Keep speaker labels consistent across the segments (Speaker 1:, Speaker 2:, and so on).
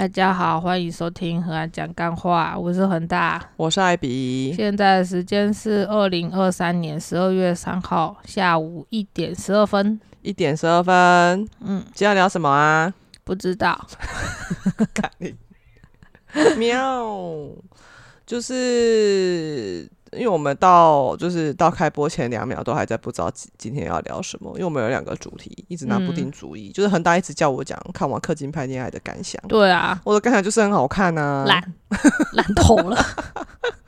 Speaker 1: 大家好，欢迎收听和安讲干话，我是恒大。
Speaker 2: 我是艾比，
Speaker 1: 现在的时间是二零二三年十二月三号下午一点十二分。
Speaker 2: 一点十二分。
Speaker 1: 嗯，
Speaker 2: 今天要聊什么啊？
Speaker 1: 不知道，
Speaker 2: 看你喵，就是因为我们到就是到开播前两秒都还在不知道今今天要聊什么，因为我们有两个主题一直拿不定主意，就是恒大一直叫我讲看完氪金拍恋爱的感想，
Speaker 1: 对啊，
Speaker 2: 我的感想就是很好看啊，
Speaker 1: 烂烂透了，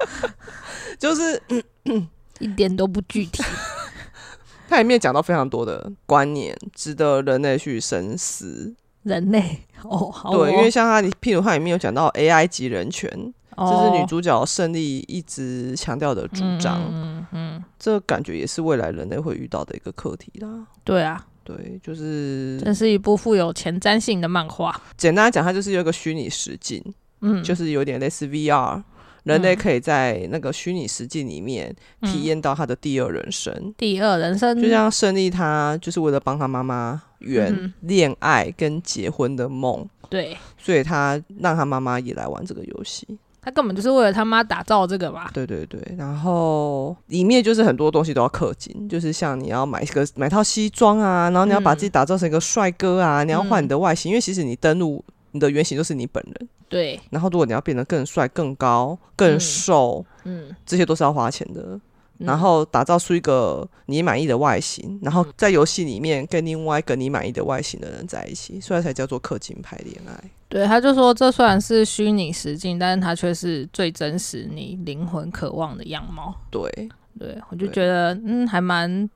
Speaker 2: 就是嗯
Speaker 1: 一点都不具体。
Speaker 2: 它里面讲到非常多的观念，值得人类去深思。
Speaker 1: 人类哦，好哦
Speaker 2: 对，因为像它里，譬如它里面有讲到 AI 及人权，这是女
Speaker 1: 哦
Speaker 2: 主角胜利一直强调的主张。
Speaker 1: 嗯嗯，
Speaker 2: 这感觉也是未来人类会遇到的一个课题啦。
Speaker 1: 对啊，
Speaker 2: 对，就是
Speaker 1: 这是一部富有前瞻性的漫画。
Speaker 2: 简单来讲，它就是有一个虚拟实境，
Speaker 1: 嗯，
Speaker 2: 就是有点类似 VR，人类可以在那个虚拟实境里面体验到他的第二人生。
Speaker 1: 第二人生，
Speaker 2: 就像胜利，他就是为了帮他妈妈圆
Speaker 1: 嗯
Speaker 2: 恋爱跟结婚的梦，
Speaker 1: 对
Speaker 2: 所以他让他妈妈也来玩这个游戏。
Speaker 1: 他根本就是为了他妈打造这个吧？
Speaker 2: 对对对，然后里面就是很多东西都要氪金，就是像你要买一个买套西装啊，然后你要把自己打造成一个帅哥啊，你要换你的外形，因为其实你登录你的原型就是你本人，
Speaker 1: 对，
Speaker 2: 然后如果你要变得更帅、更高、更
Speaker 1: 嗯
Speaker 2: 瘦，
Speaker 1: 嗯，
Speaker 2: 这些都是要花钱的。
Speaker 1: 嗯
Speaker 2: 然后打造出一个你满意的外形，然后在游戏里面跟另外一个你满意的外形的人在一起，所以才叫做氪金牌恋爱。
Speaker 1: 对，他就说这虽然是虚拟实境，但是它却是最真实你灵魂渴望的样貌。
Speaker 2: 对，
Speaker 1: 对我就觉得，嗯，还蛮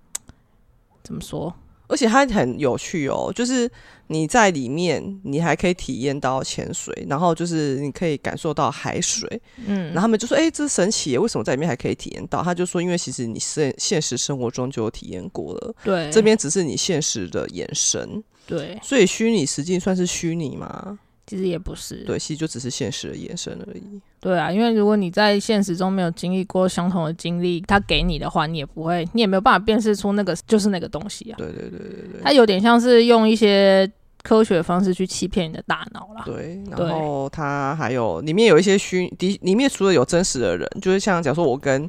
Speaker 1: 怎么说？
Speaker 2: 而且它很有趣哦，就是你在里面，你还可以体验到潜水，然后就是你可以感受到海水，
Speaker 1: 嗯。
Speaker 2: 然后他们就说：“哎、这神奇耶，为什么在里面还可以体验？到？”他就说：“因为其实你现现实生活中就有体验过了，
Speaker 1: 对，
Speaker 2: 这边只是你现实的眼神，
Speaker 1: 对，
Speaker 2: 所以虚拟实境算是虚拟吗？
Speaker 1: 其实也不是。
Speaker 2: 对，其实就只是现实的延伸而已。
Speaker 1: 对啊，因为如果你在现实中没有经历过相同的经历，他给你的话，你也不会，你也没有办法辨识出那个就是那个东西啊。
Speaker 2: 对对对对对
Speaker 1: 它有点像是用一些科学方式去欺骗你的大脑啦。
Speaker 2: 对。
Speaker 1: 对
Speaker 2: 然后它还有里面有一些虚的，里面除了有真实的人，就是像假如说我跟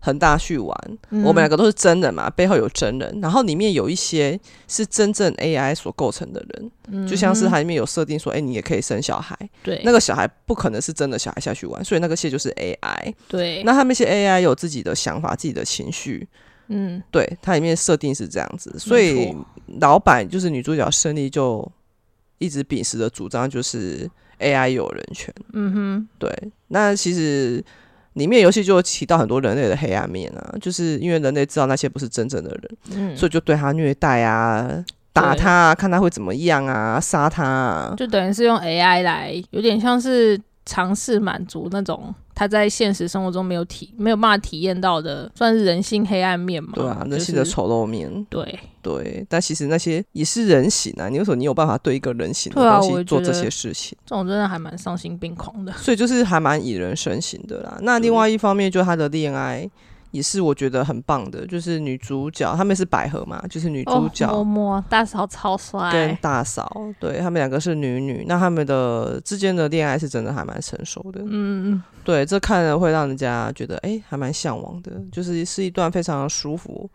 Speaker 2: 恒大去玩，
Speaker 1: 嗯。
Speaker 2: 我们两个都是真人嘛，背后有真人，然后里面有一些是真正 AI 所构成的人，
Speaker 1: 嗯。
Speaker 2: 就像是它里面有设定说，哎、你也可以生小孩，
Speaker 1: 对。
Speaker 2: 那个小孩不可能是真的小孩下去玩，所以那个些就是 AI。
Speaker 1: 对，
Speaker 2: 那他们那些 AI 有自己的想法、自己的情绪，
Speaker 1: 嗯，
Speaker 2: 对，它里面设定是这样子，所以老板就是女主角胜利就一直秉持的主张就是 AI 有人权。
Speaker 1: 嗯哼，
Speaker 2: 对，那其实里面游戏就有提到很多人类的黑暗面啊，就是因为人类知道那些不是真正的人，
Speaker 1: 嗯，
Speaker 2: 所以就对他虐待啊、打他啊，看他会怎么样啊、杀他啊。
Speaker 1: 就等于是用 AI 来，有点像是尝试满足那种他在现实生活中没有体没有办法体验到的，算是人性黑暗面嘛。
Speaker 2: 对啊，人性的丑陋面，
Speaker 1: 对
Speaker 2: 对，但其实那些也是人形啊。你为什么你有办法对一个人形的东西做这些事情？
Speaker 1: 这种真的还蛮丧心病狂的。
Speaker 2: 所以就是还蛮以人身形的啦。那另外一方面，就他的恋爱也是我觉得很棒的，就是女主角他们是百合嘛，就是女主角
Speaker 1: 哦、摸摸大嫂超帅，
Speaker 2: 跟大嫂，对他们两个是女女，那他们的之间的恋爱是真的还蛮成熟的。
Speaker 1: 嗯嗯，
Speaker 2: 对，这看了会让人家觉得哎、诶还蛮向往的，就是是一段非常舒服、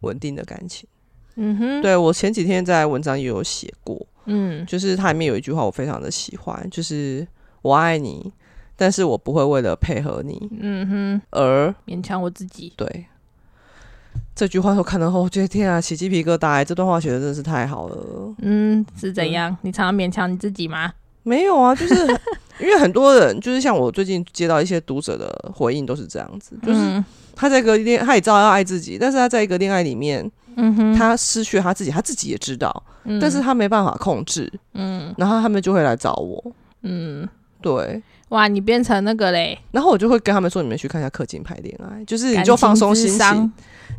Speaker 2: 稳定的感情。
Speaker 1: 嗯哼，
Speaker 2: 对我前几天在文章也有写过，
Speaker 1: 嗯
Speaker 2: 就是它里面有一句话我非常的喜欢，就是我爱你，但是我不会为了配合你
Speaker 1: 嗯哼，
Speaker 2: 而
Speaker 1: 勉强我自己。
Speaker 2: 对。这句话我看到后，我觉得天啊，起鸡皮疙瘩欸！这段话写的真的是太好了。
Speaker 1: 嗯，是怎样？你常常勉强你自己吗？
Speaker 2: 没有啊，就是 因为很多人，就是像我最近接到一些读者的回应都是这样子，就是
Speaker 1: 嗯
Speaker 2: 他在一个恋，他也知道要爱自己，但是他在一个恋爱里面，
Speaker 1: 嗯哼，
Speaker 2: 他失去了他自己，他自己也知道，
Speaker 1: 嗯
Speaker 2: 但是他没办法控制，
Speaker 1: 嗯
Speaker 2: 然后他们就会来找我，
Speaker 1: 嗯，
Speaker 2: 对，
Speaker 1: 哇，你变成那个嘞，
Speaker 2: 然后我就会跟他们说，你们去看一下氪金牌恋爱，就是你就放松心情，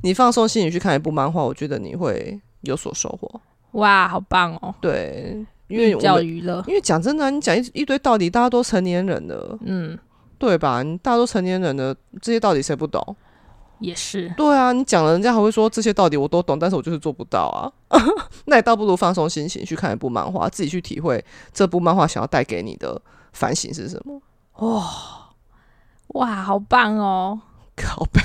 Speaker 2: 你放松心情去看一部漫画，我觉得你会有所收获，
Speaker 1: 哇，好棒哦！
Speaker 2: 对，因为
Speaker 1: 寓教娱乐，
Speaker 2: 因为讲真的啊，你讲一一堆道理，大家都成年人了，
Speaker 1: 嗯，
Speaker 2: 对吧？你大家都成年人了，这些道理谁不懂？
Speaker 1: 也是，
Speaker 2: 对啊，你讲了，人家还会说这些道理我都懂，但是我就是做不到啊。那你倒不如放松心情去看一部漫画，自己去体会这部漫画想要带给你的反省是什么。
Speaker 1: 哇哇，好棒哦！
Speaker 2: 靠背，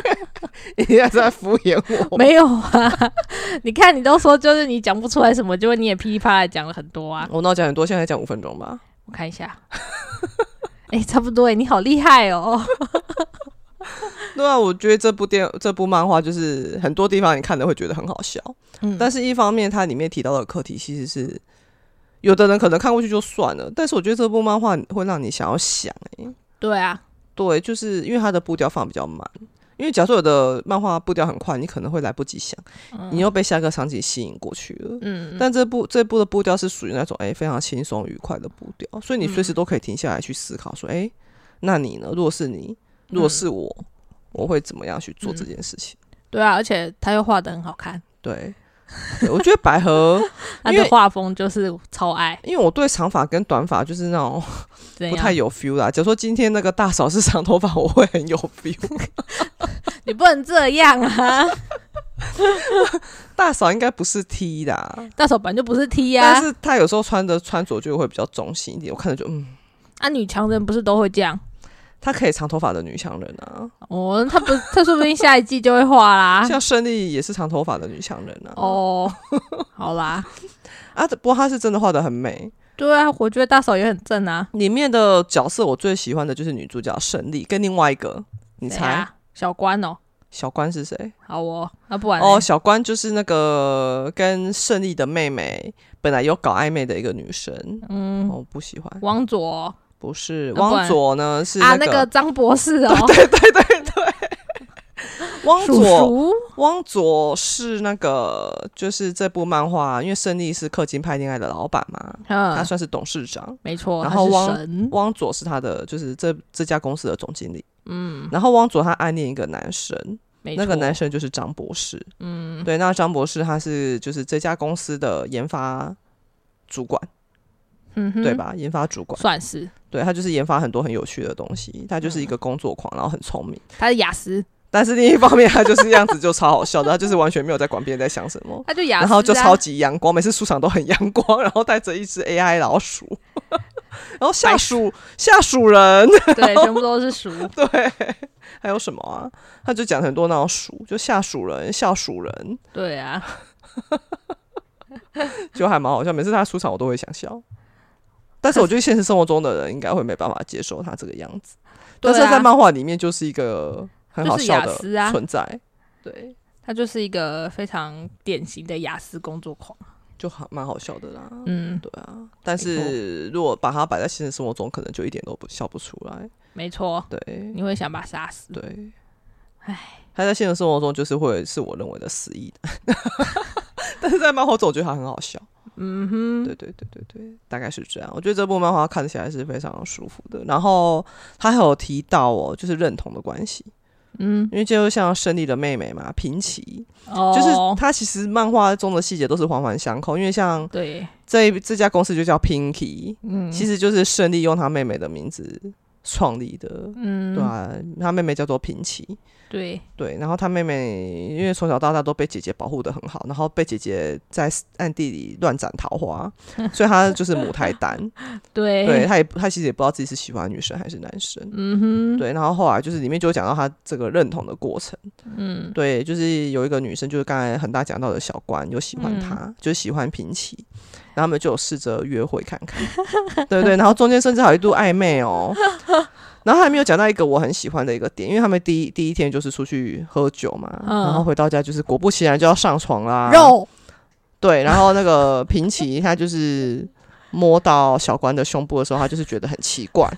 Speaker 2: 你现在在敷衍我？
Speaker 1: 没有啊，你看你都说就是你讲不出来什么，结果你也噼里啪啦讲了很多啊。
Speaker 2: 我那我讲很多，现在讲五分钟吧。
Speaker 1: 我看一下，哎、差不多哎，你好厉害哦。
Speaker 2: 对啊，我觉得这部电这部漫画就是很多地方你看的会觉得很好笑，
Speaker 1: 嗯，
Speaker 2: 但是一方面它里面提到的课题其实是有的人可能看过去就算了，但是我觉得这部漫画会让你想要想、欸，
Speaker 1: 对啊，
Speaker 2: 对，就是因为它的步调放比较慢。因为假设有的漫画步调很快，你可能会来不及想，你又被下一个场景吸引过去了。
Speaker 1: 嗯，
Speaker 2: 但这部这部的步调是属于那种哎、非常轻松愉快的步调，所以你随时都可以停下来去思考说，哎、那你呢？如果是你，如果是我，我会怎么样去做这件事情？
Speaker 1: 对啊，而且他又画的很好看，
Speaker 2: 对，对我觉得百合，
Speaker 1: 他的画风就是超爱，
Speaker 2: 因为我对长发跟短发就是那种不太有 feel 啦。假如说今天那个大嫂是长头发，我会很有 feel。
Speaker 1: 你不能这样啊！
Speaker 2: 大嫂应该不是 T 的，
Speaker 1: 大嫂本来就不是 T 呀、
Speaker 2: 但是她有时候穿的穿着就会比较中性一点，我看着就嗯，
Speaker 1: 啊，女强人不是都会这样？
Speaker 2: 她可以长头发的女强人啊，
Speaker 1: 哦，她不，她说不定下一季就会画啦。
Speaker 2: 像胜利也是长头发的女强人啊。
Speaker 1: 哦，好啦，
Speaker 2: 啊，不过她是真的画的很美。
Speaker 1: 对啊，我觉得大嫂也很正啊。
Speaker 2: 里面的角色我最喜欢的就是女主角胜利，跟另外一个，你猜、
Speaker 1: 啊？小关哦，
Speaker 2: 小关是谁？
Speaker 1: 好哦，那不玩
Speaker 2: 哦，小关就是那个跟胜利的妹妹本来有搞暧昧的一个女生。
Speaker 1: 嗯，
Speaker 2: 哦，不喜欢，
Speaker 1: 王佐
Speaker 2: 不是汪左呢？是
Speaker 1: 啊，
Speaker 2: 那
Speaker 1: 那个张博士哦，叔
Speaker 2: 汪左。
Speaker 1: 叔
Speaker 2: 汪左是那个，就是这部漫画，因为胜利是氪金派恋爱的老板嘛，他
Speaker 1: 嗯，
Speaker 2: 算是董事长。
Speaker 1: 没错，
Speaker 2: 然后汪
Speaker 1: 神
Speaker 2: 汪左是他的，就是这这家公司的总经理。嗯，然后汪左他暗恋一个男生，那个男生就是张博士。嗯，对，那张博士他是就是这家公司的研发主管，
Speaker 1: 嗯哼
Speaker 2: 对？吧？研发主管，
Speaker 1: 算是，
Speaker 2: 对他就是研发很多很有趣的东西，他就是一个工作狂，然后很聪明。
Speaker 1: 他是雅思，
Speaker 2: 但是另一方面，他就是样子就超好笑的，他就是完全没有在管别人在想什么。
Speaker 1: 他就雅思、啊，
Speaker 2: 然后就超级阳光，每次出场都很阳光，然后带着一只 AI 老鼠，然后下属下属人，
Speaker 1: 对，全部都是鼠，
Speaker 2: 对，还有什么啊？他就讲很多那种鼠，就下属人、下属人，
Speaker 1: 对啊，
Speaker 2: 就还蛮好笑。每次他出场，我都会想笑。但是我觉得现实生活中的人应该会没办法接受他这个样子，但是在漫画里面就是一个很好笑
Speaker 1: 就是啊
Speaker 2: 的存在，对，
Speaker 1: 他就是一个非常典型的雅思工作狂。
Speaker 2: 就很蛮好笑的啦。
Speaker 1: 嗯，
Speaker 2: 对啊，但是如果把它摆在现实生活中，可能就一点都不笑不出来。
Speaker 1: 没错，
Speaker 2: 对
Speaker 1: 你会想把他杀死。
Speaker 2: 对，
Speaker 1: 唉，
Speaker 2: 他在现实生活中就是会是我认为的死意的，但是在漫画中我觉得他很好笑。
Speaker 1: 嗯哼，
Speaker 2: 对对对对对，大概是这样。我觉得这部漫画看起来是非常舒服的。然后他还有提到哦，就是认同的关系，
Speaker 1: 嗯，
Speaker 2: 因为就像胜利的妹妹嘛，平崎，
Speaker 1: 哦，
Speaker 2: 就是他其实漫画中的细节都是环环相扣。因为像
Speaker 1: 对，
Speaker 2: 这这家公司就叫 Pinky，
Speaker 1: 嗯，
Speaker 2: 其实就是胜利用他妹妹的名字创立的，
Speaker 1: 嗯，
Speaker 2: 对啊，他妹妹叫做平崎，
Speaker 1: 对，
Speaker 2: 对，然后他妹妹因为从小到大都被姐姐保护的很好，然后被姐姐在暗地里乱斩桃花，所以她就是母胎单，
Speaker 1: 对，
Speaker 2: 对，他也她其实也不知道自己是喜欢女生还是男生，
Speaker 1: 嗯哼，
Speaker 2: 对，然后后来就是里面就讲到她这个认同的过程，
Speaker 1: 嗯，
Speaker 2: 对，就是有一个女生，就是刚才很大讲到的小关，有喜欢她，
Speaker 1: 嗯。
Speaker 2: 就喜欢平崎，然后他们就有试着约会看看，对对，然后中间甚至还有一度暧昧哦。然后他还没有讲到一个我很喜欢的一个点，因为他们第一第一天就是出去喝酒嘛，
Speaker 1: 嗯
Speaker 2: 然后回到家就是果不其然就要上床啦。
Speaker 1: 肉，
Speaker 2: 对，然后那个平崎他就是摸到小关的胸部的时候，他就是觉得很奇怪，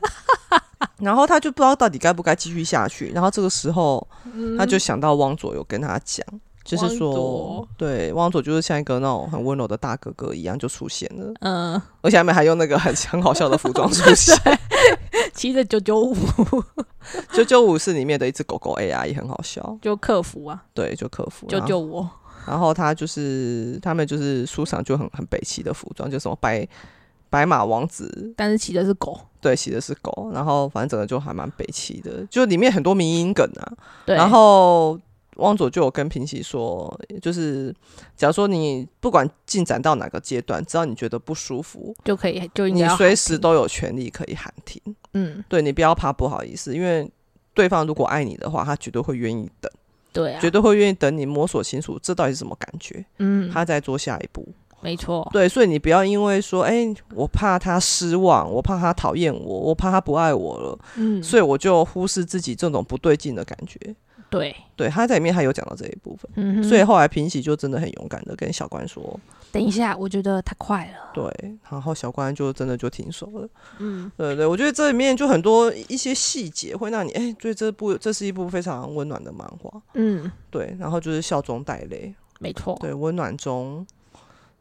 Speaker 2: 然后他就不知道到底该不该继续下去。然后这个时候他就想到汪左有跟他讲，就是
Speaker 1: 汪
Speaker 2: 说
Speaker 1: 左，
Speaker 2: 对，汪佐就是像一个那种很温柔的大哥哥一样就出现了，
Speaker 1: 嗯，
Speaker 2: 而且他们还用那个很 很好笑的服装出现。
Speaker 1: 骑着九九五
Speaker 2: 九九五是里面的一只狗狗 AI 也很好笑，
Speaker 1: 就客服啊，
Speaker 2: 对，就客服
Speaker 1: 救救我，
Speaker 2: 然后他就是他们就是出场就很很北齐的服装，就什么白白马王子，
Speaker 1: 但是骑的是狗，
Speaker 2: 对，骑的是狗，然后反正整个就还蛮北齐的，就里面很多迷音梗啊。
Speaker 1: 对，
Speaker 2: 然后汪佐就有跟平喜说，就是假如说你不管进展到哪个阶段，只要你觉得不舒服，
Speaker 1: 就可以就
Speaker 2: 你随时都有权利可以喊停。
Speaker 1: 嗯，
Speaker 2: 对你不要怕不好意思，因为对方如果爱你的话，他绝对会愿意等，
Speaker 1: 对啊，
Speaker 2: 绝对会愿意等你摸索清楚这到底是什么感觉，
Speaker 1: 嗯，
Speaker 2: 他再做下一步。
Speaker 1: 没错，
Speaker 2: 对，所以你不要因为说，哎、我怕他失望，我怕他讨厌我，我怕他不爱我了，
Speaker 1: 嗯，
Speaker 2: 所以我就忽视自己这种不对劲的感觉。
Speaker 1: 对，
Speaker 2: 对，他在里面还有讲到这一部分，所以后来平喜就真的很勇敢的跟小关说，
Speaker 1: 等一下，我觉得太快了，
Speaker 2: 对，然后小关就真的就停手了。
Speaker 1: 嗯，
Speaker 2: 对对，我觉得这里面就很多一些细节会让你，哎、对这部这是一部非常温暖的漫画，
Speaker 1: 嗯，
Speaker 2: 对，然后就是笑中带泪，
Speaker 1: 没错，
Speaker 2: 对，温暖中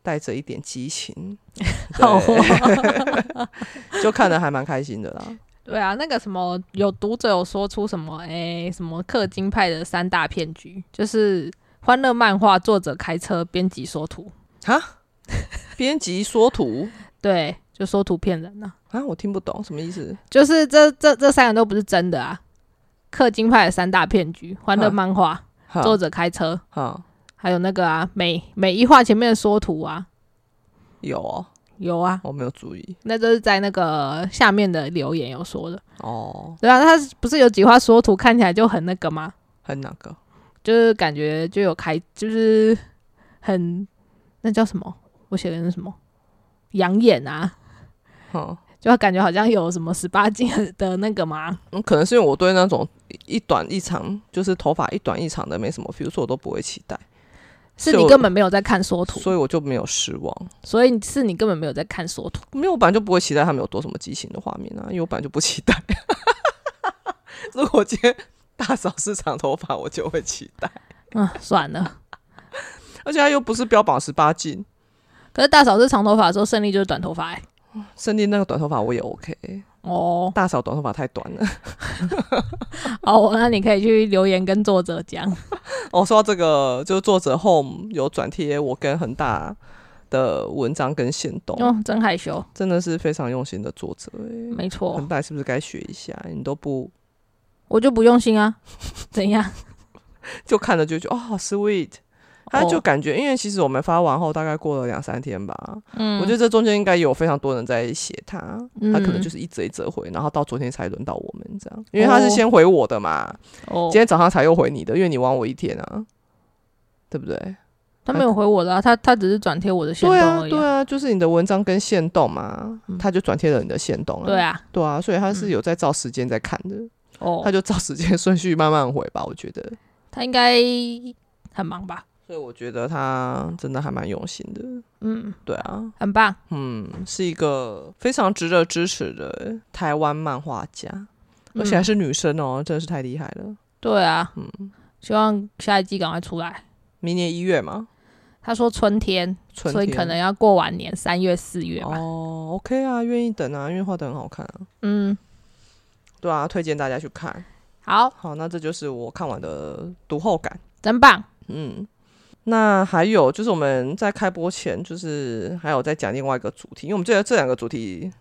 Speaker 2: 带着一点激情，
Speaker 1: 好
Speaker 2: 就看得还蛮开心的啦。
Speaker 1: 对啊，那个什么，有读者有说出什么，哎、什么氪金派的三大骗局，就是欢乐漫画作者开车，编辑缩 图，
Speaker 2: 啊，编辑缩图
Speaker 1: 对，就缩图骗人呢、
Speaker 2: 啊，我听不懂什么意思。
Speaker 1: 就是这这这三个都不是真的啊。氪金派的三大骗局，欢乐
Speaker 2: 啊
Speaker 1: 漫画、作者开车，
Speaker 2: 哈
Speaker 1: 还有那个啊，每每一画前面的缩图啊，
Speaker 2: 有哦，
Speaker 1: 有啊，
Speaker 2: 我没有注意
Speaker 1: 那都是在那个下面的留言有说的。
Speaker 2: 哦，
Speaker 1: 对啊，他不是有几画缩图看起来就很那个吗？
Speaker 2: 很那个？
Speaker 1: 就是感觉就有开，就是很那叫什么？我写的是什么？养眼啊，
Speaker 2: 哦，
Speaker 1: 就感觉好像有什么十八禁的那个吗。
Speaker 2: 嗯，可能是因为我对那种一短一长，就是头发一短一长的没什么 feel，所以我都不会期待，
Speaker 1: 是你根本没有在看缩图，
Speaker 2: 所以我就没有失望。
Speaker 1: 所以是你根本没有在看缩图。
Speaker 2: 没有，我本来就不会期待他们有多什么激情的画面啊，因为我本来就不期待。如果今天大嫂是长头发，我就会期待，
Speaker 1: 嗯，算了。
Speaker 2: 而且他又不是标榜十八禁，
Speaker 1: 可是大嫂是长头发的时候，胜利就是短头发、欸。
Speaker 2: 胜利那个短头发我也 OK，
Speaker 1: 哦
Speaker 2: 大嫂短头发太短了。
Speaker 1: 哦，那你可以去留言跟作者讲。
Speaker 2: 哦，说到这个，就是作者 Home 有转贴我跟恒大的文章跟线动，
Speaker 1: 哦，真害羞，
Speaker 2: 真的是非常用心的作者欸。
Speaker 1: 没错
Speaker 2: 恒，大是不是该学一下？你都不
Speaker 1: 我就不用心啊。怎样？
Speaker 2: 就看了就觉得哦好，sweet。他就
Speaker 1: 哦。
Speaker 2: 感觉，因为其实我们发完后大概过了两三天吧，
Speaker 1: 嗯，
Speaker 2: 我觉得这中间应该有非常多人在写他，他可能
Speaker 1: 嗯。
Speaker 2: 就是一折一折回，然后到昨天才轮到我们这样，因为他是先回我的嘛，
Speaker 1: 哦。
Speaker 2: 今，天早上才又回你的，因为你晚我一天啊，对不对？
Speaker 1: 他没有回我的、啊，他他只是转贴我的线动
Speaker 2: 对啊，对啊，就是你的文章跟线动嘛，
Speaker 1: 嗯。
Speaker 2: 他就转贴了你的线动啊，
Speaker 1: 对啊，
Speaker 2: 对啊，所以他是
Speaker 1: 嗯。
Speaker 2: 有在照时间在看的，
Speaker 1: 哦。
Speaker 2: 他，就照时间 顺序慢慢回吧，我觉得，
Speaker 1: 他应该很忙吧？
Speaker 2: 所以我觉得他真的还蛮用心的，
Speaker 1: 嗯，
Speaker 2: 对啊，
Speaker 1: 很棒。
Speaker 2: 嗯，是一个非常值得支持的台湾漫画家，而且还
Speaker 1: 嗯
Speaker 2: 是女生哦，真的是太厉害了。
Speaker 1: 对啊，
Speaker 2: 嗯，
Speaker 1: 希望下一季赶快出来。
Speaker 2: 明年一月嘛，
Speaker 1: 他说春天，
Speaker 2: 春天
Speaker 1: 所以可能要过完年，三月、四月吧。
Speaker 2: 哦，OK 啊，愿意等啊，因为画的很好看啊。
Speaker 1: 嗯，
Speaker 2: 对啊，推荐大家去看。
Speaker 1: 好，
Speaker 2: 好，那这就是我看完的读后感。
Speaker 1: 真棒。
Speaker 2: 嗯，那还有就是我们在开播前，就是还有在讲另外一个主题，因为我们觉得这两个主题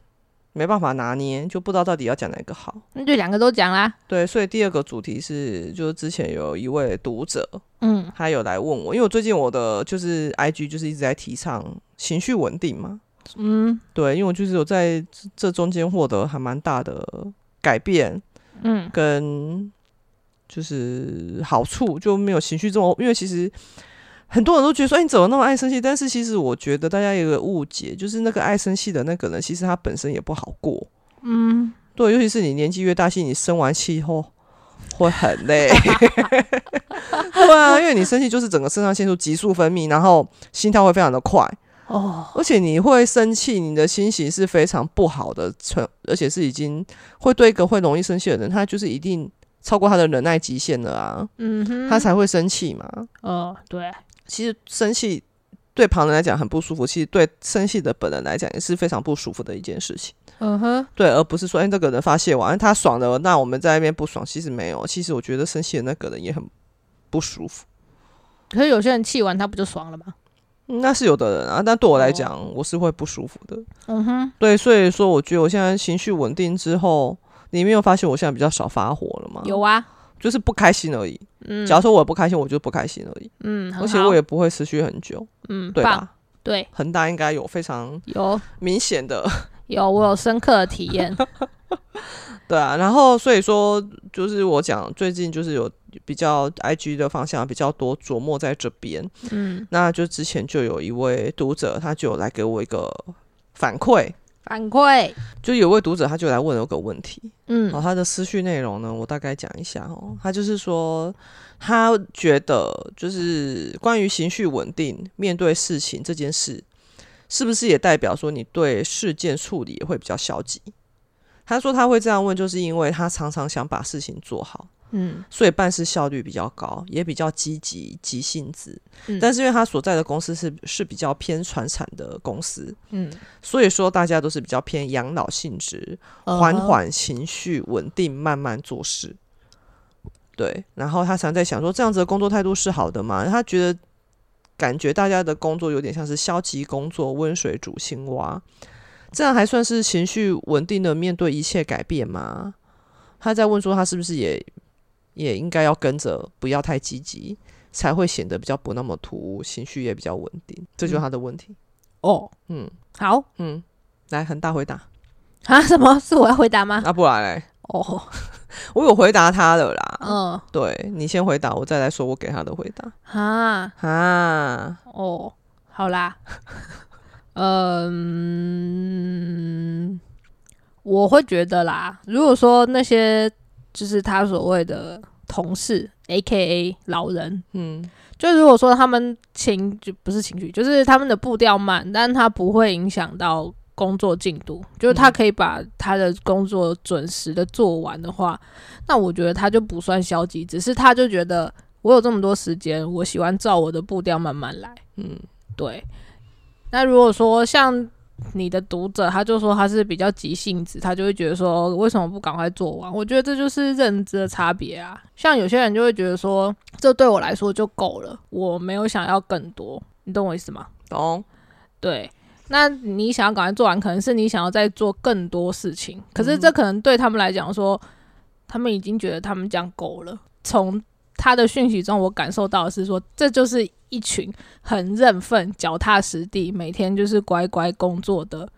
Speaker 2: 没办法拿捏，就不知道到底要讲哪个好。
Speaker 1: 那就两个都讲啦。
Speaker 2: 对，所以第二个主题是，就是之前有一位读者，
Speaker 1: 嗯
Speaker 2: 他有来问我，因为我最近我的就是 IG 就是一直在提倡情绪稳定嘛，
Speaker 1: 嗯
Speaker 2: 对，因为我就是有在这这中间获得还蛮大的改变
Speaker 1: 嗯
Speaker 2: 跟就是好处，就没有情绪这么，因为其实很多人都觉得说，哎、你怎么那么爱生气？但是其实我觉得大家有个误解，就是那个爱生气的那个人，其实他本身也不好过。
Speaker 1: 嗯，
Speaker 2: 对，尤其是你年纪越大，其实你生完气后 会很累。对啊，因为你生气就是整个肾上腺素急速分泌，然后心跳会非常的快，
Speaker 1: 哦，
Speaker 2: 而且你会生气，你的心情是非常不好的，成而且是已经会对一个会容易生气的人，他就是一定超过他的忍耐极限了啊，
Speaker 1: 嗯哼，
Speaker 2: 他才会生气嘛。
Speaker 1: 哦，对，
Speaker 2: 其实生气对旁人来讲很不舒服，其实对生气的本人来讲也是非常不舒服的一件事情。
Speaker 1: 嗯哼，
Speaker 2: 对，而不是说，哎、这个人发泄完他爽了，那我们在那边不爽。其实没有，其实我觉得生气的那个人也很不舒服。
Speaker 1: 可是有些人气完他不就爽了吗？
Speaker 2: 嗯那是有的人啊，但对我来讲，我是会不舒服的。
Speaker 1: 嗯哼，
Speaker 2: 对，所以说我觉得我现在情绪稳定之后，你没有发现我现在比较少发火了吗？
Speaker 1: 有啊，
Speaker 2: 就是不开心而已。
Speaker 1: 嗯
Speaker 2: 假如说我不开心，我就不开心而已，
Speaker 1: 嗯，
Speaker 2: 而且我也不会持续很久，
Speaker 1: 嗯
Speaker 2: 对吧？
Speaker 1: 对，
Speaker 2: 恒大应该有非常
Speaker 1: 有
Speaker 2: 明显的，
Speaker 1: 有，我有深刻的体验。
Speaker 2: 对啊。然后所以说，就是我讲最近就是有比较 IG 的方向比较多琢磨在这边，
Speaker 1: 嗯，
Speaker 2: 那就之前就有一位读者，他就有来给我一个反馈，
Speaker 1: 反馈，
Speaker 2: 就有位读者他就来问了我个问题，
Speaker 1: 嗯
Speaker 2: 哦，他的思绪内容呢，我大概讲一下哦。他就是说，他觉得就是关于情绪稳定面对事情这件事，是不是也代表说你对事件处理也会比较消极？他说他会这样问，就是因为他常常想把事情做好，
Speaker 1: 嗯
Speaker 2: 所以办事效率比较高，也比较积极、急性子。
Speaker 1: 嗯
Speaker 2: 但是因为他所在的公司是是比较偏传产的公司，
Speaker 1: 嗯，
Speaker 2: 所以说大家都是比较偏养老性质，缓缓情绪，稳定，慢慢做事。对，然后他常在想说，这样子的工作态度是好的吗？他觉得感觉大家的工作有点像是消极工作，温水煮青蛙，这样还算是情绪稳定的面对一切改变吗？他在问说，他是不是也也应该要跟着，不要太积极，才会显得比较不那么突兀，情绪也比较稳定。这就是他的问题。
Speaker 1: 哦，
Speaker 2: 嗯。
Speaker 1: 好。
Speaker 2: 嗯，来，很大回答。
Speaker 1: 啊，什么？是我要回答吗？
Speaker 2: 啊，不然嘞，
Speaker 1: 哦，
Speaker 2: 我有回答他的啦。
Speaker 1: 嗯。
Speaker 2: 对你先回答，我再来说我给他的回答。
Speaker 1: 啊，
Speaker 2: 啊。
Speaker 1: 哦，好啦，嗯，我会觉得啦，如果说那些就是他所谓的同事，A K A 老人，
Speaker 2: 嗯。
Speaker 1: 就如果说他们情就不是情绪，就是他们的步调慢，但他不会影响到工作进度，就是他可以把他的工作准时的做完的话，那我觉得他就不算消极，只是他就觉得我有这么多时间，我喜欢照我的步调慢慢来。
Speaker 2: 嗯。
Speaker 1: 对，那如果说像你的读者，他就说他是比较急性子，他就会觉得说为什么不赶快做完？我觉得这就是认知的差别啊。像有些人就会觉得说，这对我来说就够了，我没有想要更多，你懂我意思吗？
Speaker 2: 懂。
Speaker 1: 对。那你想要赶快做完，可能是你想要再做更多事情，可是这可能对他们来讲说，他们已经觉得他们这样够了。从他的讯息中，我感受到的是说，这就是一群很认份、脚踏实地，每天就是乖乖工作的，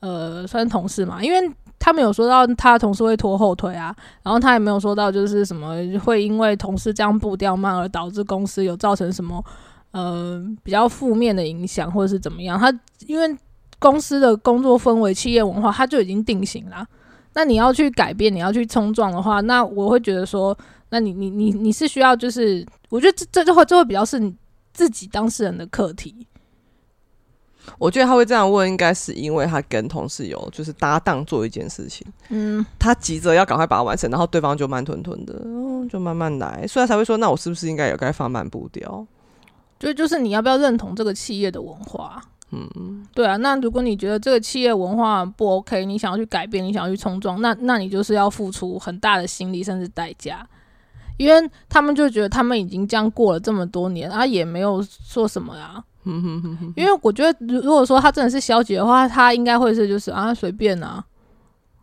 Speaker 1: 呃，算同事嘛。因为他没有说到他同事会拖后腿啊，然后他也没有说到就是什么会因为同事这样步调慢而导致公司有造成什么呃比较负面的影响，或者是怎么样。他因为公司的工作氛围、企业文化，他就已经定型啦。那你要去改变，你要去冲撞的话，那我会觉得说，那你你你你是需要，就是我觉得这这就会这会比较是自己当事人的课题。
Speaker 2: 我觉得他会这样问，应该是因为他跟同事有就是搭档做一件事情，
Speaker 1: 嗯，
Speaker 2: 他急着要赶快把它完成，然后对方就慢吞吞的，嗯，就慢慢来，所以他才会说，那我是不是应该也该放慢步调？
Speaker 1: 就就是你要不要认同这个企业的文化？
Speaker 2: 嗯，
Speaker 1: 对啊，那如果你觉得这个企业文化不 OK，你想要去改变，你想要去冲撞，那那你就是要付出很大的心力甚至代价，因为他们就觉得他们已经这样过了这么多年，啊，也没有说什么啊。因为我觉得，如如果说他真的是消极的话，他应该会是就是啊随便啊，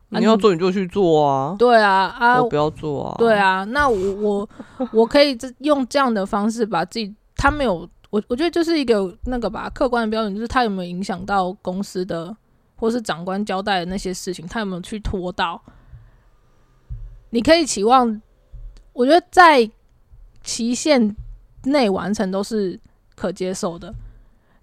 Speaker 1: 啊
Speaker 2: 你要做你就去做啊，
Speaker 1: 对啊啊
Speaker 2: 我不要做啊，
Speaker 1: 对啊，那我我我可以这用这样的方式把自己，他没有，我我觉得就是一个那个吧，客观的标准，就是他有没有影响到公司的，或是长官交代的那些事情，他有没有去拖到？你可以期望，我觉得在期限内完成都是可接受的。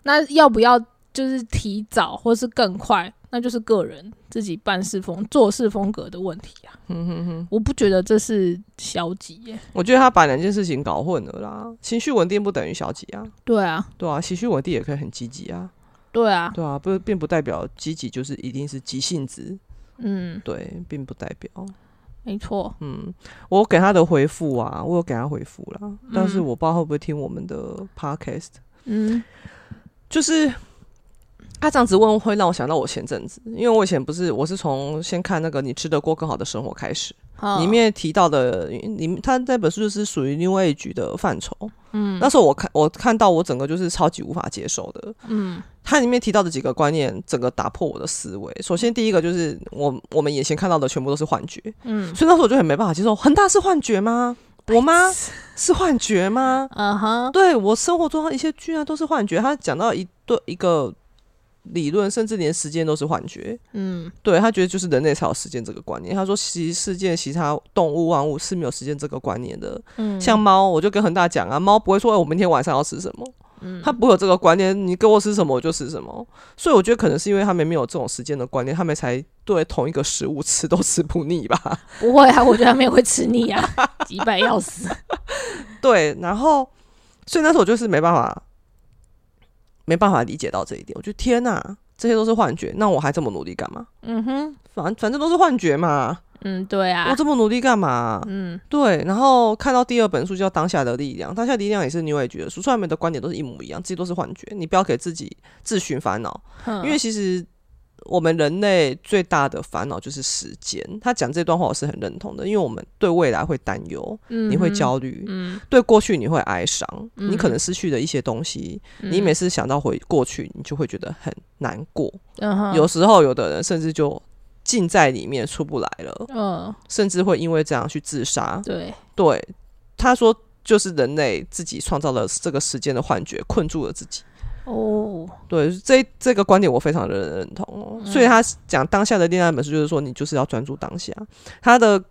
Speaker 1: 那要不要就是提早或是更快，那就是个人自己办事风做事风格的问题啊。
Speaker 2: 嗯哼哼，
Speaker 1: 我不觉得这是消极耶。
Speaker 2: 我觉得他把两件事情搞混了啦。情绪稳定不等于消极啊，
Speaker 1: 对啊，
Speaker 2: 对啊，情绪稳定也可以很积极啊，
Speaker 1: 对啊，
Speaker 2: 对啊，不并不代表积极就是一定是急性子，
Speaker 1: 嗯，
Speaker 2: 对，并不代表。
Speaker 1: 没错，
Speaker 2: 嗯，我给他的回复啊，我有给他回复啦，但是
Speaker 1: 嗯
Speaker 2: 我不知道会不会听我们的 podcast。
Speaker 1: 嗯。
Speaker 2: 就是他这样子问会让我想到我前阵子，因为我以前不是我是从先看那个你吃得过更好的生活开始，
Speaker 1: 嗯
Speaker 2: 里面提到的，里面他那本书就是属于 New Age 的范畴。嗯，那时候我看我看到我整个就是超级无法接受的。
Speaker 1: 嗯
Speaker 2: 它里面提到的几个观念，整个打破我的思维。首先第一个就是我我们眼前看到的全部都是幻觉，
Speaker 1: 嗯
Speaker 2: 所以那时候我就很没办法接受，恒大是幻觉吗？我妈是幻觉吗？
Speaker 1: 嗯哼，
Speaker 2: 对我生活中的一些居然都是幻觉。他讲到一对一个理论，甚至连时间都是幻觉。
Speaker 1: 嗯
Speaker 2: 对他觉得就是人类才有时间这个观念。他说，其实世界其他动物万物是没有时间这个观念的。
Speaker 1: 嗯，
Speaker 2: 像猫，我就跟恒大讲啊，猫不会说，哎、我明天晚上要吃什么。
Speaker 1: 嗯
Speaker 2: 他不会有这个观念，你给我吃什么我就吃什么。所以我觉得可能是因为他们没有这种时间的观念，他们才对同一个食物吃都吃不腻吧。
Speaker 1: 不会啊，我觉得他们也会吃腻啊，几百要死。
Speaker 2: 对，然后所以那时候我就是没办法，没办法理解到这一点。我觉得天哪，这些都是幻觉，那我还这么努力干嘛？
Speaker 1: 嗯哼，
Speaker 2: 反反正都是幻觉嘛，
Speaker 1: 嗯，对啊
Speaker 2: 我，这么努力干嘛？
Speaker 1: 嗯
Speaker 2: 对，然后看到第二本书叫《当下的力量》，《当下的力量》也是 New Age 的书，虽然们的观点都是一模一样，这些都是幻觉，你不要给自己自寻烦恼，因为其实我们人类最大的烦恼就是时间。他讲这段话我是很认同的，因为我们对未来会担忧，你会焦虑，
Speaker 1: 嗯
Speaker 2: 对过去你会哀伤，
Speaker 1: 嗯
Speaker 2: 你可能失去的一些东西，
Speaker 1: 嗯
Speaker 2: 你每次想到回过去，你就会觉得很难过。
Speaker 1: 嗯
Speaker 2: 有时候有的人甚至就浸在里面出不来了，
Speaker 1: 嗯
Speaker 2: 甚至会因为这样去自杀。
Speaker 1: 对
Speaker 2: 对，他说就是人类自己创造了这个时间的幻觉，困住了自己。
Speaker 1: 哦
Speaker 2: 对，这这个观点我非常的认同哦。所以他讲当下的恋爱本书，就是说你就是要专注当下。他的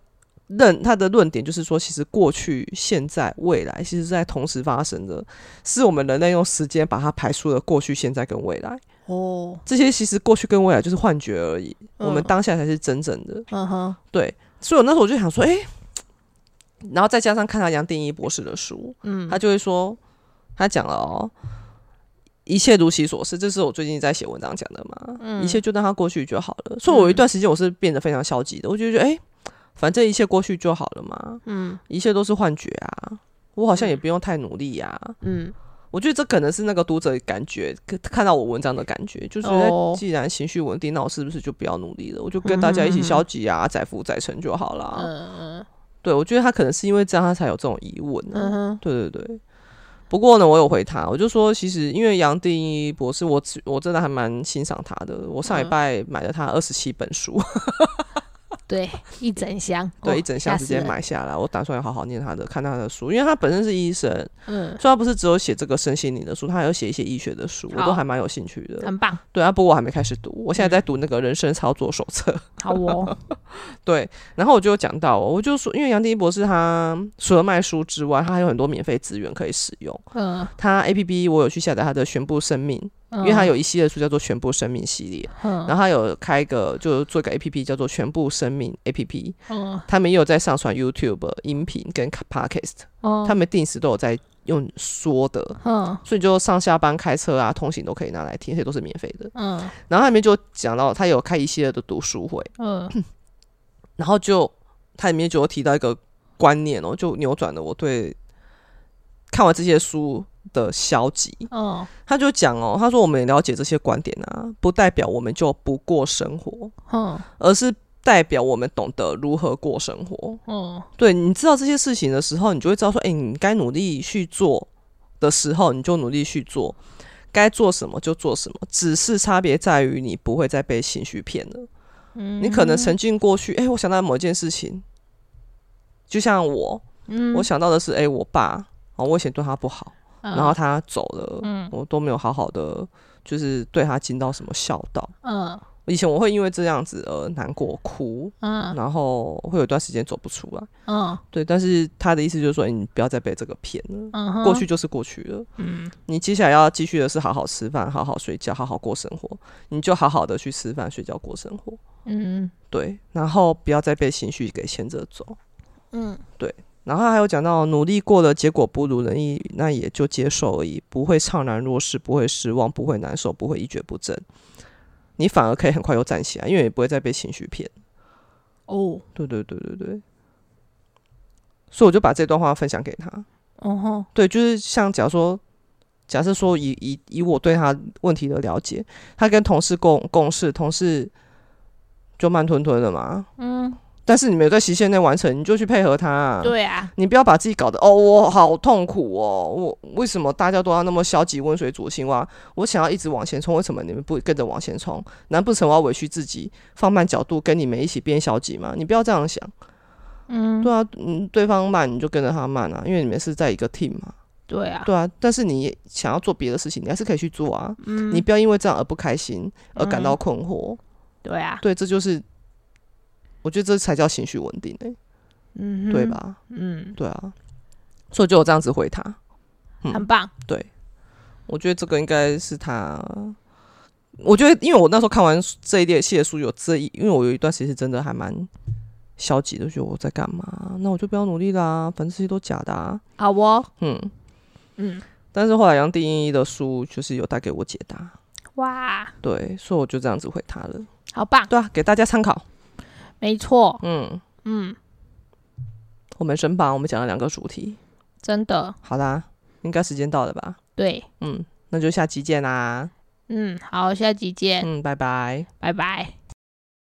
Speaker 2: 论他的论点就是说，其实过去、现在、未来，其实在同时发生的，是我们人类用时间把它排除了过去、现在跟未来。
Speaker 1: 哦
Speaker 2: 这些其实过去跟未来就是幻觉而已，我们
Speaker 1: 嗯
Speaker 2: 当下才是真正的。
Speaker 1: 嗯哼
Speaker 2: 对，所以我那时候我就想说，诶，然后再加上看他杨定一博士的书，
Speaker 1: 嗯
Speaker 2: 他就会说，他讲了哦，一切如其所是，这是我最近在写文章讲的嘛，
Speaker 1: 嗯。
Speaker 2: 一切就让它过去就好了。所以我有一段时间我是变得非常消极的，我就觉得，诶，反正一切过去就好了嘛，
Speaker 1: 嗯。
Speaker 2: 一切都是幻觉啊，我好像也不用太努力呀、
Speaker 1: 嗯。
Speaker 2: 我觉得这可能是那个读者感觉看到我文章的感觉，就是
Speaker 1: 哦。
Speaker 2: 既然情绪稳定，那我是不是就不要努力了？我就跟大家一起消极啊，载浮载沉就好了。
Speaker 1: 嗯嗯。
Speaker 2: 对，我觉得他可能是因为这样，他才有这种疑问、啊。
Speaker 1: 嗯哼。
Speaker 2: 对对对。不过呢，我有回他，我就说，其实因为杨定一博士，我只我真的还蛮欣赏他的。我上礼
Speaker 1: 嗯
Speaker 2: 拜买了他二十七本书，
Speaker 1: 对，一整箱，
Speaker 2: 对，
Speaker 1: 哦
Speaker 2: 一整箱直接。买下来。我打算要好好念他的，看他的书，因为他本身是医生，
Speaker 1: 嗯，
Speaker 2: 所以他不是只有写这个身心灵的书，他还有写一些医学的书，我都
Speaker 1: 好
Speaker 2: 还蛮有兴趣的。
Speaker 1: 很棒，
Speaker 2: 对啊，不过我还没开始读，我现在在读那个人生操作手册。
Speaker 1: 好哦，
Speaker 2: 对，然后我就有讲到哦，我就说，因为杨定一博士他除了卖书之外，他还有很多免费资源可以使用。
Speaker 1: 嗯，
Speaker 2: 他 A P P 我有去下载他的全部生命，
Speaker 1: 因
Speaker 2: 因为他有一系列书叫做全部生命系列，
Speaker 1: 嗯，
Speaker 2: 然后他有开一个就做一个 A P P 叫做全部生命 A P P，
Speaker 1: 嗯。
Speaker 2: 他们也有在上传 YouTube 音频跟 Podcast，
Speaker 1: 嗯，
Speaker 2: 他们定时都有在用说的。
Speaker 1: 嗯。
Speaker 2: 所以就上下班开车啊、通行都可以拿来听，而且都是免费的。
Speaker 1: 嗯。
Speaker 2: 然后他里面就讲到，他有开一系列的读书会，
Speaker 1: 嗯。
Speaker 2: 然后就他里面就有提到一个观念哦，就扭转了我对看完这些书的消极。
Speaker 1: 嗯
Speaker 2: 他就讲哦，他说我们了解这些观点啊，不代表我们就不过生活，
Speaker 1: 嗯
Speaker 2: 而是代表我们懂得如何过生活。
Speaker 1: 嗯
Speaker 2: 对，你知道这些事情的时候，你就会知道说，哎、你该努力去做的时候，你就努力去做，该做什么就做什么，只是差别在于你不会再被情绪骗了。
Speaker 1: 嗯，
Speaker 2: 你可能沉浸过去，哎、我想到某一件事情，就像我，
Speaker 1: 嗯，
Speaker 2: 我想到的是，哎、我爸，哦，我以前对他不好，
Speaker 1: 嗯，
Speaker 2: 然后他走了，
Speaker 1: 嗯
Speaker 2: 我都没有好好的，就是对他尽到什么孝道。
Speaker 1: 嗯
Speaker 2: 以前我会因为这样子而难过、哭，
Speaker 1: 嗯
Speaker 2: 然后会有一段时间走不出来。
Speaker 1: 嗯
Speaker 2: 对，但是他的意思就是说，哎你不要再被这个骗了，
Speaker 1: 嗯，
Speaker 2: 过去就是过去了。
Speaker 1: 嗯
Speaker 2: 你接下来要继续的是好好吃饭、好好睡觉、好好过生活，你就好好的去吃饭、睡觉、过生活。
Speaker 1: 嗯
Speaker 2: 对，然后不要再被情绪给牵着走。
Speaker 1: 嗯
Speaker 2: 然后还有讲到，努力过了，结果不如人意，那也就接受而已，不会怅然若失，不会失望，不会难受，不会一蹶不振，你反而可以很快又站起来，因为也不会再被情绪骗。
Speaker 1: 哦，
Speaker 2: 对对对对对，所以我就把这段话分享给他。
Speaker 1: 哦吼，
Speaker 2: 对，就是像假如说假设说以以以我对他问题的了解，他跟同事共共事，同事就慢吞吞的嘛。
Speaker 1: 嗯，
Speaker 2: 但是你没有在期限内完成，你就去配合他、啊。
Speaker 1: 对啊，
Speaker 2: 你不要把自己搞得哦，我好痛苦哦，我为什么大家都要那么消极温水煮青蛙？我想要一直往前冲，为什么你们不跟着往前冲？难不成我要委屈自己，放慢角度，跟你们一起变消极吗？你不要这样想。
Speaker 1: 嗯，
Speaker 2: 对啊，嗯，对方慢你就跟着他慢啊，因为你们是在一个 team 嘛。
Speaker 1: 对啊，
Speaker 2: 对啊，但是你想要做别的事情，你还是可以去做啊。
Speaker 1: 嗯，
Speaker 2: 你不要因为这样而不开心，而感到困惑。
Speaker 1: 对啊，
Speaker 2: 对，这就是我觉得这才叫情绪稳定诶、
Speaker 1: 嗯哼，
Speaker 2: 对？吧？
Speaker 1: 嗯，
Speaker 2: 对啊，所以就我这样子回他。嗯
Speaker 1: 很棒，
Speaker 2: 对，我觉得这个应该是他。我觉得，因为我那时候看完这一列系列书，有这一，因为我有一段时间是真的还蛮消极的，觉得我在干嘛？那我就不要努力啦，反正这些都假的啊。
Speaker 1: 好哦，
Speaker 2: 嗯，
Speaker 1: 嗯，
Speaker 2: 但是后来杨定一的书就是有带给我解答，
Speaker 1: 哇，
Speaker 2: 对，所以我就这样子回他了。
Speaker 1: 好棒，
Speaker 2: 对啊，给大家参考。
Speaker 1: 没错，
Speaker 2: 嗯，
Speaker 1: 嗯，
Speaker 2: 我们神榜我们讲了两个主题，
Speaker 1: 真的，
Speaker 2: 好啦，应该时间到了吧？
Speaker 1: 对，
Speaker 2: 嗯，那就下期见啦。
Speaker 1: 嗯，好，下集见，
Speaker 2: 嗯，拜拜。
Speaker 1: 拜拜。